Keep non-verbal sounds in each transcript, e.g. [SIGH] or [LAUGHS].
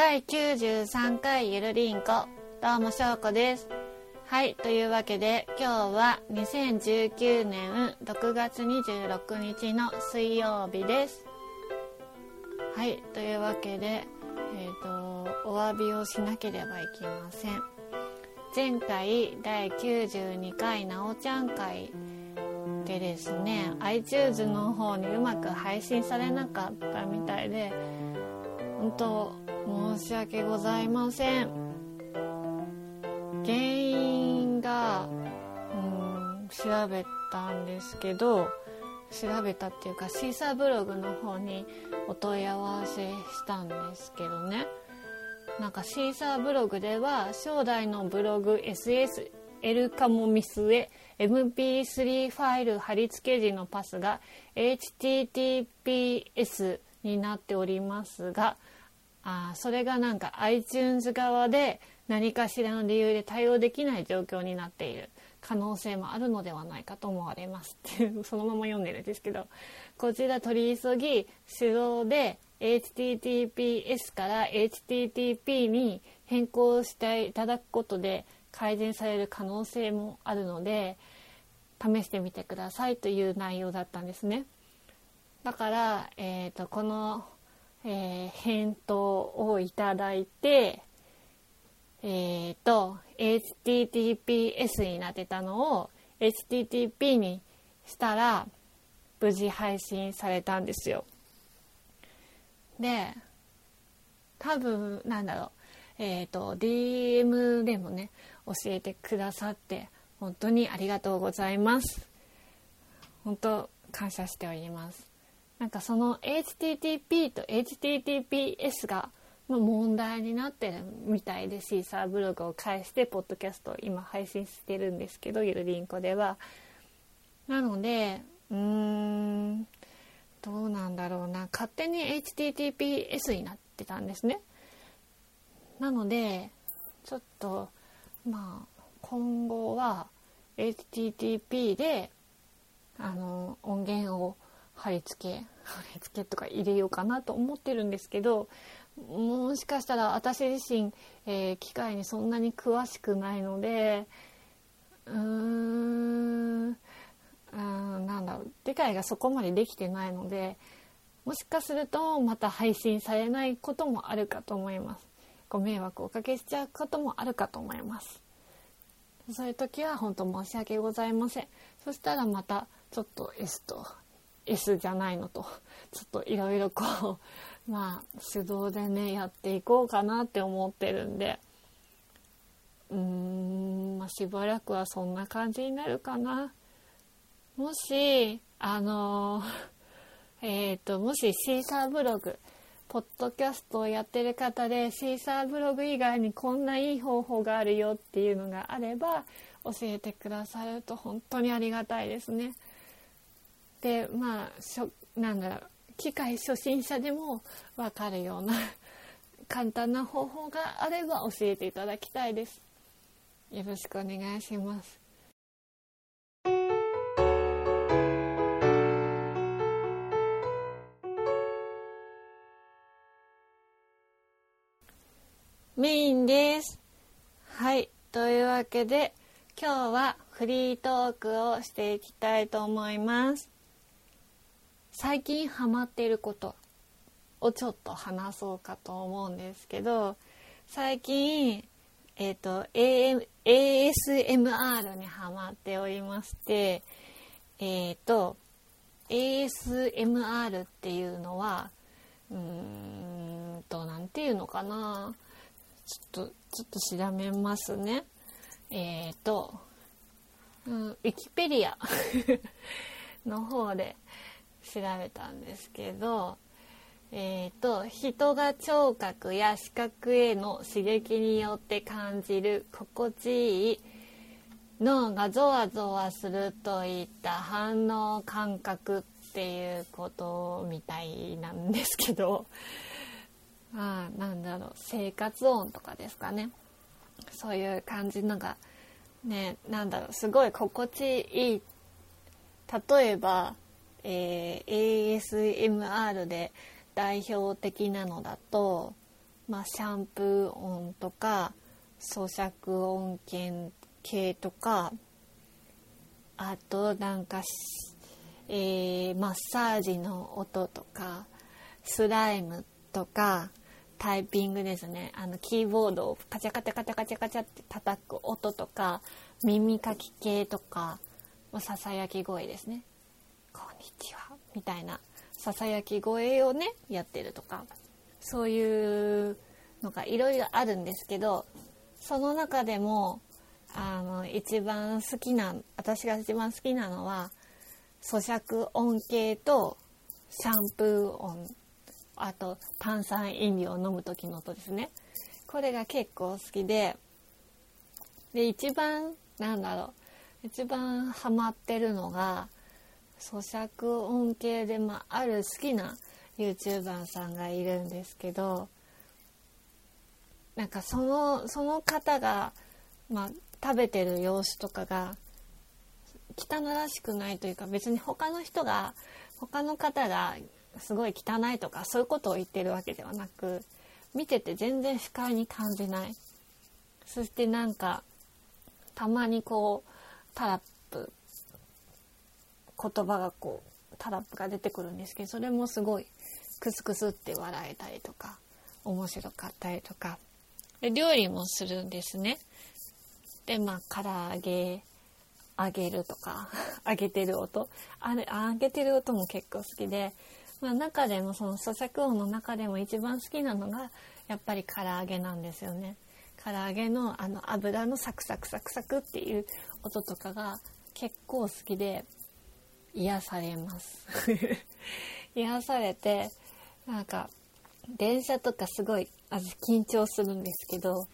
第93回ゆるりんこ。どうもしょうこです。はいというわけで今日は2019年6月26日の水曜日です。はいというわけでえっ、ー、とお詫びをしなければいけません。前回第92回なおちゃん会でですね iTunes の方にうまく配信されなかったみたいで本当申し訳ございません。原因がうん調べたんですけど調べたっていうかシーサーブログの方にお問い合わせしたんですけどね。なんかシーサーブログでは将来のブログ SSL 化も見据え MP3 ファイル貼り付け時のパスが HTTPS になっておりますがあそれがなんか iTunes 側で何かしらの理由で対応できない状況になっている可能性もあるのではないかと思われますっていうそのまま読んでるんですけどこちら取り急ぎ手動で HTTPS から HTTP に変更していただくことで改善される可能性もあるので試してみてくださいという内容だったんですね。だから、えーと、この、えー、返答をいただいて、えーと、HTTPS になってたのを HTTP にしたら無事配信されたんですよ。で多分なんだろう。えっ、ー、と DM でもね教えてくださって本当にありがとうございます。本当感謝しております。なんかその HTTP と HTTPS が問題になってるみたいでシーサーブログを介してポッドキャストを今配信してるんですけどゆるりんこでは。なのでうーんどうなんだろうな。勝手に HTTPS になってたんですね。なのでちょっとまあ今後は HTTP であの音源を貼り付け貼り付けとか入れようかなと思ってるんですけどもしかしたら私自身、えー、機械にそんなに詳しくないのでうーんなんだろう理解がそこまでできてないのでもしかするとまた配信されないこともあるかと思います。ご迷惑をおかけしちゃうこともあるかと思います。そういう時は本当申し訳ございません。そしたらまたちょっと S と S じゃないのと [LAUGHS] ちょっといろいろこう [LAUGHS] まあ手動でねやっていこうかなって思ってるんでうーんまあしばらくはそんな感じになるかなもしあのえっ、ー、[LAUGHS] ともしシーサーブログポッドキャストをやってる方でシーサーブログ以外にこんないい方法があるよっていうのがあれば教えてくださると本当にありがたいですね。でまあしょなんだろう機械初心者でも分かるような簡単な方法があれば教えていただきたいです。よろしくお願いします。メインです。はい。というわけで、今日はフリートークをしていきたいと思います。最近ハマっていることをちょっと話そうかと思うんですけど、最近、えっ、ー、と、AM、ASMR にハマっておりまして、えっ、ー、と、ASMR っていうのは、うーんと、なんていうのかな。ちょっと、ちょっと調べますね。えっ、ー、と、うん、ウィキペディアの方で調べたんですけど、えーと、人が聴覚や視覚への刺激によって感じる心地いい脳がゾワゾワするといった反応感覚っていうことみたいなんですけど [LAUGHS] あなんだろう生活音とかですかね。そういう感じのがねなんだろうすごい心地いい。例えば、えー、ASMR で代表的なのだとまあ、シャンプー音とか咀嚼音源系とかあとなんか、えー、マッサージの音とかスライムとかタイピングですね。あのキーボードをカチャカチャカチャカチャカチャって叩く音とか耳かき系とかささやき声ですね「こんにちは」みたいなささやき声をねやってるとかそういうのがいろいろあるんですけどその中でもあの一番好きな私が一番好きなのは咀嚼音系とシャンプー音あと炭酸飲料を飲む時の音ですね。これが結構好きでで一番なんだろう一番ハマってるのが咀嚼音系で、まあ、ある好きな YouTuber さんがいるんですけどなんかそのその方が、まあ、食べてる様子とかが汚らしくないというか別に他の人が他の方がすごい汚いとかそういうことを言ってるわけではなく見てて全然不快に感じない。そしてなんかたまにこうタラ言葉がこうタラップが出てくるんですけどそれもすごいクスクスって笑えたりとか面白かったりとか。で料理もするんですね。でまあ唐揚げ揚げるとか [LAUGHS] 揚げてる音。あれ揚げてる音も結構好きでまあ、中でもその咀嚼音の中でも一番好きなのがやっぱり唐揚げなんですよね。唐揚げのあの油のサクサクサクサクっていう音とかが結構好きで癒されます [LAUGHS] 癒されてなんか電車とかすごい緊張するんですけど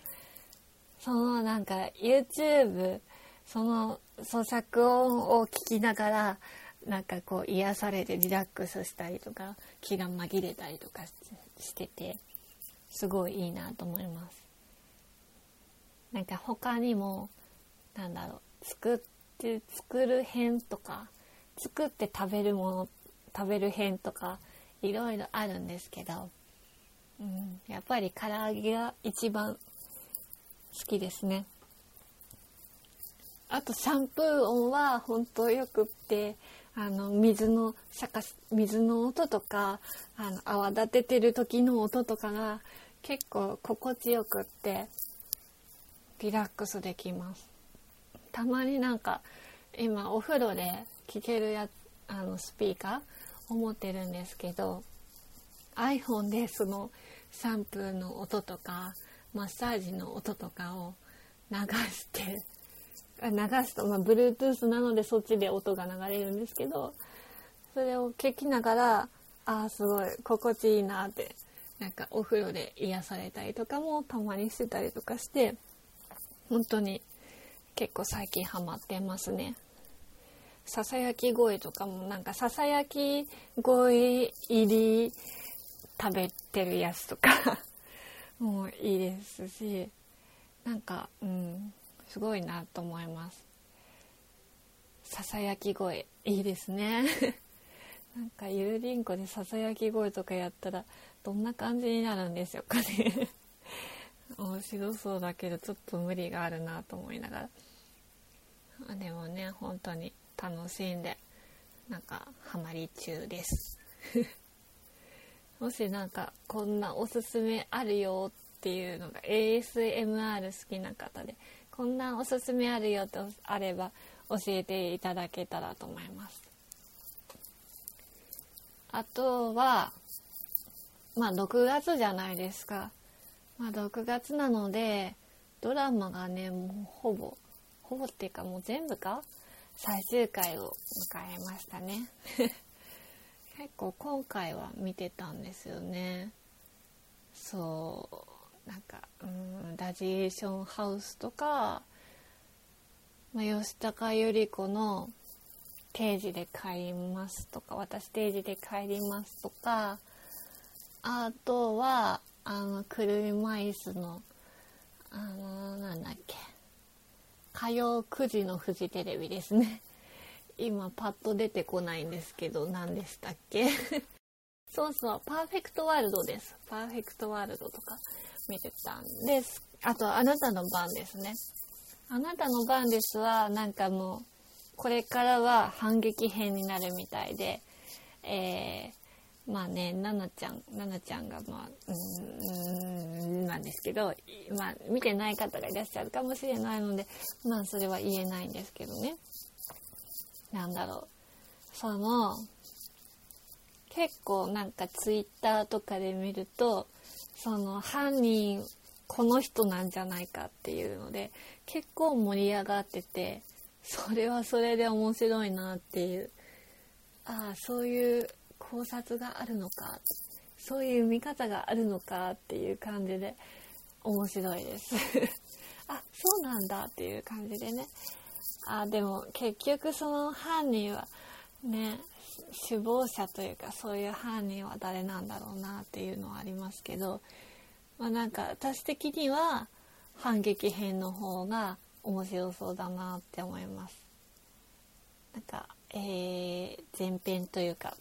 そのなんか YouTube その咀嚼音を聞きながらなんかこう癒されてリラックスしたりとか気が紛れたりとかしててすごいいいなと思います。なんか他にもなんだろう作って作る編とか作って食べるもの食べる編とかいろいろあるんですけど、うん、やっぱり唐揚げが一番好きですね。あとシャンプー音は本当よくってあの水のシャカ水の音とかあの泡立ててる時の音とかが結構心地よくってリラックスできますたまになんか今お風呂で聴けるやあのスピーカーを持ってるんですけど iPhone でそのシャンプーの音とかマッサージの音とかを流して流すと、まあ、Bluetooth なのでそっちで音が流れるんですけどそれを聞きながらああすごい心地いいなってなんかお風呂で癒されたりとかもたまにしてたりとかして本当に結構最近ハマってますね。ささやき声とかもなんかささやき声入り食べてるやつとか [LAUGHS] もういいですしなんかうんすごいなと思います。ささやき声いいですね。[LAUGHS] なんかゆるりんこでささやき声とかやったらどんな感じになるんでしょうかね。[LAUGHS] 面白そうだけどちょっと無理があるなと思いながら。でもね本当に。楽しんでなんかハマり中です。[LAUGHS] もしなんかこんなおすすめあるよっていうのが ASMR 好きな方でこんなおすすめあるよとあれば教えていただけたらと思います。あとはまあ6月じゃないですか。まあ6月なのでドラマがねもうほぼほぼっていうかもう全部か最終回を迎えましたね。[LAUGHS] 結構今回は見てたんですよね。そうなんかうんラジエーションハウスとか、まあ、吉高由里子の「定時で帰ります」とか「私定時で帰ります」とかあとはあの車椅子のあのなんだっけ。火曜9時のフジテレビですね。[LAUGHS] 今パッと出てこないんですけど何でしたっけ？[LAUGHS] そうそうパーフェクトワールドです。パーフェクトワールドとか見てたんです。あとあなたの番ですね。あなたの番ですはなんかもうこれからは反撃編になるみたいでえー、まあね、ななちゃん、ななちゃんが、まあ、うーん、なんですけど、まあ、見てない方がいらっしゃるかもしれないので、まあ、それは言えないんですけどね。なんだろう。その、結構なんかツイッターとかで見ると、その犯人、この人なんじゃないかっていうので、結構盛り上がってて、それはそれで面白いなっていうああそういう考察があるのかそういう見方があるのかっていう感じで面白いです。[LAUGHS] あそうなんだっていう感じでね。あでも結局その犯人はね首謀者というかそういう犯人は誰なんだろうなっていうのはありますけどまあなんか私的には反撃編の方が面白そうだなって思います。なんかえー、前編というか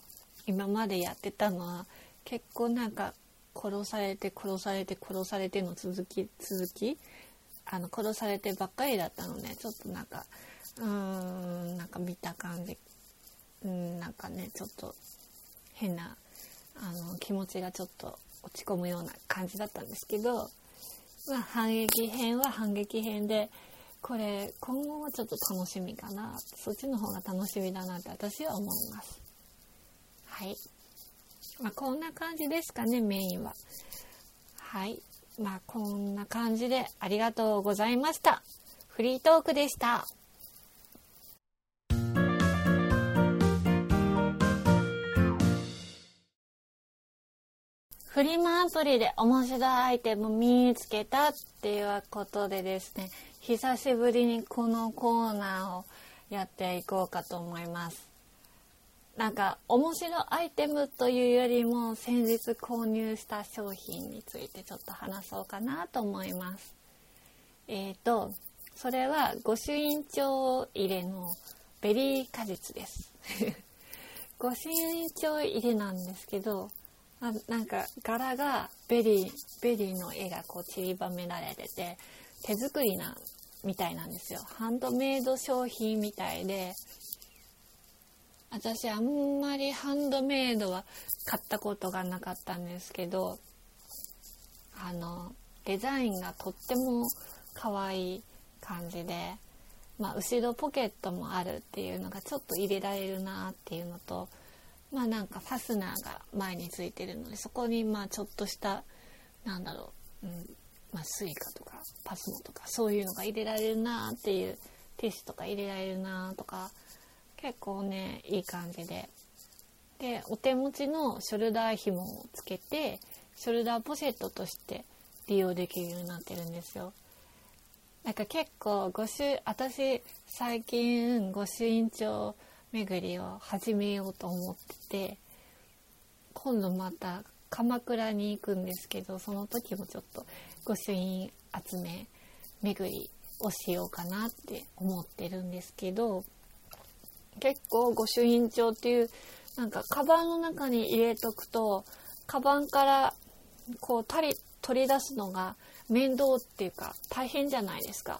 今までやってたのは結構なんか殺されて殺されて殺されての続き続き？あの殺されてばっかりだったのでちょっとなんかうーんなんか見た感じ。うんなんかねちょっと変なあの気持ちがちょっと落ち込むような感じだったんですけど、まあ、反撃編は反撃編でこれ今後はちょっと楽しみかな。そっちの方が楽しみだなって私は思います。はい。まあこんな感じですかねメインは。はい。まあこんな感じでありがとうございました。フリートークでした。フリマアプリで面白いアイテム見つけたっていうことでですね久しぶりにこのコーナーをやっていこうかと思います。なんか面白アイテムというよりも先日購入した商品についてちょっと話そうかなと思います。えっ、ー、とそれは御朱印帳入れのベリー果実です。[LAUGHS] 御朱印帳入れなんですけどあなんか柄がベリーベリーの絵がこう散りばめられてて手作りなみたいなんですよ。ハンドメイド商品みたいで私あんまりハンドメイドは買ったことがなかったんですけどあのデザインがとっても可愛い感じで、まあ、後ろポケットもあるっていうのがちょっと入れられるなっていうのとまあなんかファスナーが前についてるのでそこにまあちょっとしたなんだろう、うんまあ、 Suica とか PASMO とかそういうのが入れられるなっていうティッシュとか入れられるなとか結構ねいい感じででお手持ちのショルダー紐をつけてショルダーポシェットとして利用できるようになってるんですよ。なんか結構御朱私最近御朱印帳巡りを始めようと思ってて今度また鎌倉に行くんですけどその時もちょっと御朱印集め巡りをしようかなって思ってるんですけど結構御朱印帳っていうなんかカバンの中に入れとくとカバンからこう取り取り出すのが面倒っていうか大変じゃないですか。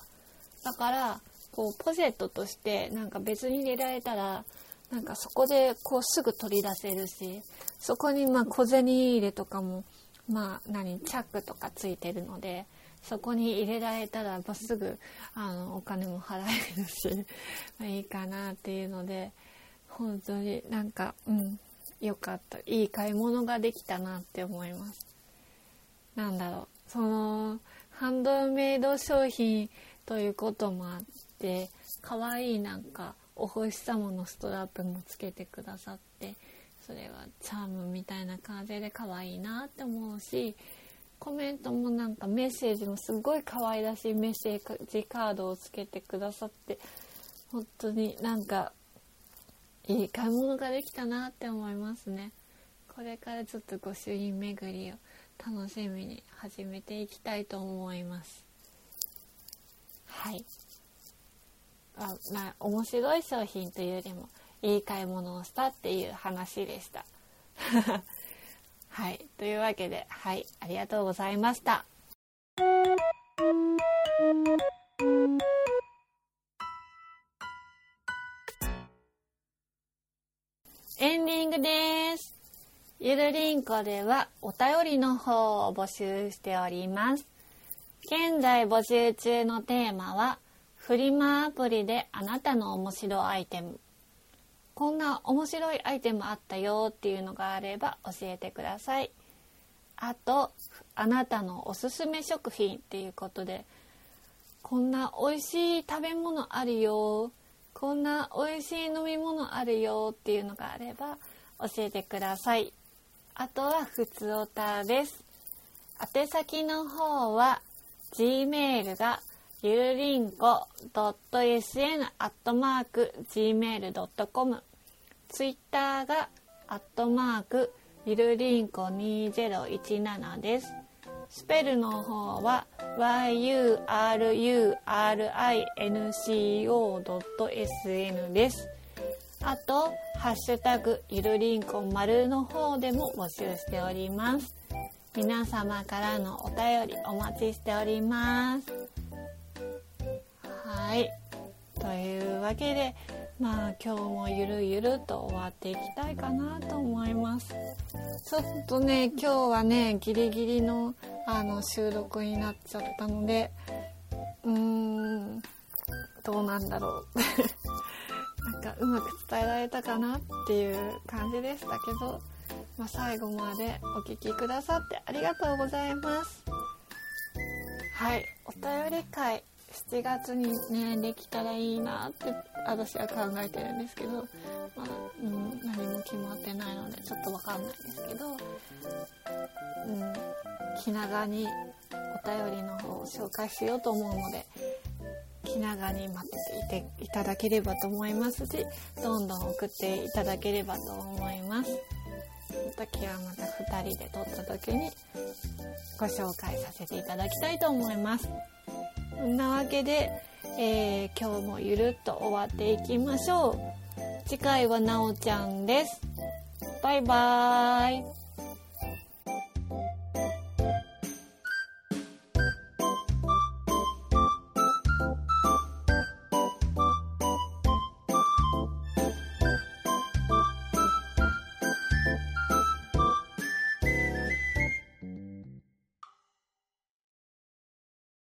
だからこうポシェットとしてなんか別に入れられたらなんかそこでこうすぐ取り出せるしそこにま小銭入れとかもまあ何チャックとかついてるのでそこに入れられたらまっすぐあのお金も払えるし [LAUGHS] まあいいかなっていうので本当になんかうんよかったいい買い物ができたなって思います。なんだろうそのハンドメイド商品ということもあって可愛いなんかお星様のストラップもつけてくださってそれはチャームみたいな感じで可愛いなって思うしコメントもなんかメッセージもすごい可愛らしいメッセージカードをつけてくださって本当になんかいい買い物ができたなって思いますね。これからちょっと御朱印巡りを楽しみに始めていきたいと思います。はい。あまあ面白い商品というよりもいい買い物をしたっていう話でした。はい。というわけではい。ありがとうございました。エンディングです。ゆるりんこではお便りの方を募集しております。現在募集中のテーマはフリマアプリであなたの面白アイテム。こんな面白いアイテムあったよっていうのがあれば教えてください。あとあなたのおすすめ食品っていうことでこんな美味しい食べ物あるよこんな美味しい飲み物あるよっていうのがあれば教えてください。あとはふつおたです。宛先の方は gmail がゆるりんこ .sn アットマーク gmail.com ツイッターがアットマークゆるりんこ2017です。スペルの方は yurinco.sn です。あと「ハッシュタグゆるりんこ丸」の方でも募集しております。皆様からのお便りお待ちしております。というわけでまあ今日もゆるゆると終わっていきたいかなと思います。ちょっとね今日はねギリギリのあの収録になっちゃったのでうーんどうなんだろう。[LAUGHS] なんかうまく伝えられたかなっていう感じでしたけど、まあ、最後までお聴きくださってありがとうございます。はいお便り会7月にねできたらいいなって私は考えてるんですけど、まあうん、何も決まってないのでちょっと分かんないんですけど、うん、気長にお便りの方を紹介しようと思うので気長に待っていていただければと思いますしどんどん送っていただければと思います。その時はまた2人で撮った時にご紹介させていただきたいと思います。そんなわけで、えー、今日もゆるっと終わっていきましょう。次回はなおちゃんです。バイバーイ。